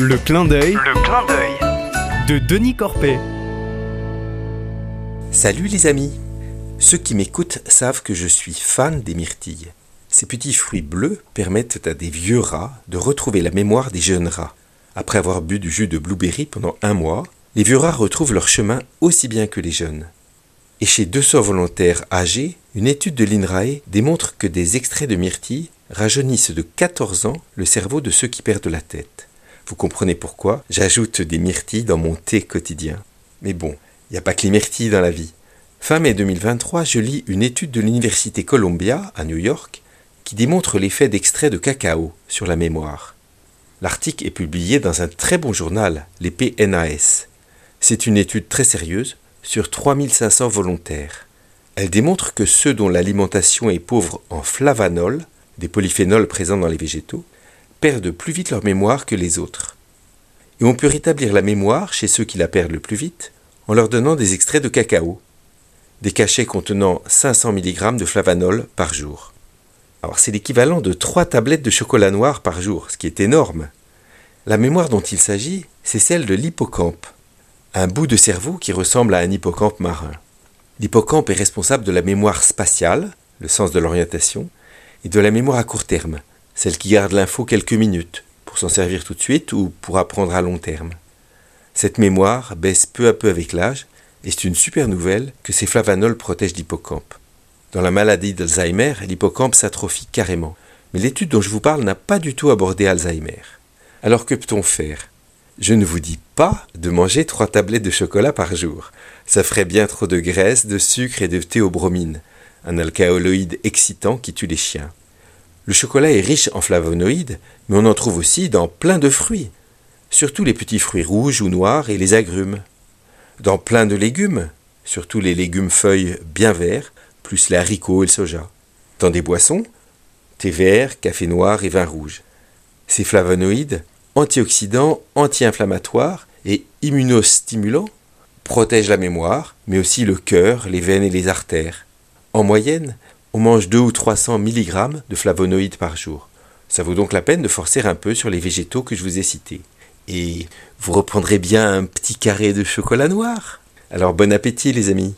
Le clin d'œil Le clin d'œil. de Denis Corpet. Salut les amis Ceux qui m'écoutent savent que je suis fan des myrtilles. Ces petits fruits bleus permettent à des vieux rats de retrouver la mémoire des jeunes rats. Après avoir bu du jus de blueberry pendant un mois, les vieux rats retrouvent leur chemin aussi bien que les jeunes. Et chez 200 volontaires âgés, une étude de l'INRAE démontre que des extraits de myrtilles rajeunissent de 14 ans le cerveau de ceux qui perdent la tête. Vous comprenez pourquoi? J'ajoute des myrtilles dans mon thé quotidien. Mais bon, il n'y a pas que les myrtilles dans la vie. Fin mai 2023, je lis une étude de l'Université Columbia à New York qui démontre l'effet d'extraits de cacao sur la mémoire. L'article est publié dans un très bon journal, les PNAS. C'est une étude très sérieuse sur 3500 volontaires. Elle démontre que ceux dont l'alimentation est pauvre en flavanol, des polyphénols présents dans les végétaux, perdent plus vite leur mémoire que les autres. Et on peut rétablir la mémoire chez ceux qui la perdent le plus vite en leur donnant des extraits de cacao, des cachets contenant 500 mg de flavanol par jour. Alors c'est l'équivalent de 3 tablettes de chocolat noir par jour, ce qui est énorme. La mémoire dont il s'agit, c'est celle de l'hippocampe, un bout de cerveau qui ressemble à un hippocampe marin. L'hippocampe est responsable de la mémoire spatiale, le sens de l'orientation, et de la mémoire à court terme, celle qui garde l'info quelques minutes, pour s'en servir tout de suite ou pour apprendre à long terme. Cette mémoire baisse peu à peu avec l'âge, et c'est une super nouvelle que ces flavanols protègent l'hippocampe. Dans la maladie d'Alzheimer, l'hippocampe s'atrophie carrément. Mais l'étude dont je vous parle n'a pas du tout abordé Alzheimer. Alors que peut-on faire? Je ne vous dis pas de manger trois tablettes de chocolat par jour. Ça ferait bien trop de graisse, de sucre et de théobromine, un alcaloïde excitant qui tue les chiens. Le chocolat est riche en flavonoïdes, mais on en trouve aussi dans plein de fruits, surtout les petits fruits rouges ou noirs et les agrumes. Dans plein de légumes, surtout les légumes feuilles bien verts, plus les haricots et le soja. Dans des boissons, thé vert, café noir et vin rouge. Ces flavonoïdes, antioxydants, anti-inflammatoires et immunostimulants, protègent la mémoire, mais aussi le cœur, les veines et les artères. En moyenne, on mange 2 ou 300 mg de flavonoïdes par jour. Ça vaut donc la peine de forcer un peu sur les végétaux que je vous ai cités. Et vous reprendrez bien un petit carré de chocolat noir. Alors bon appétit les amis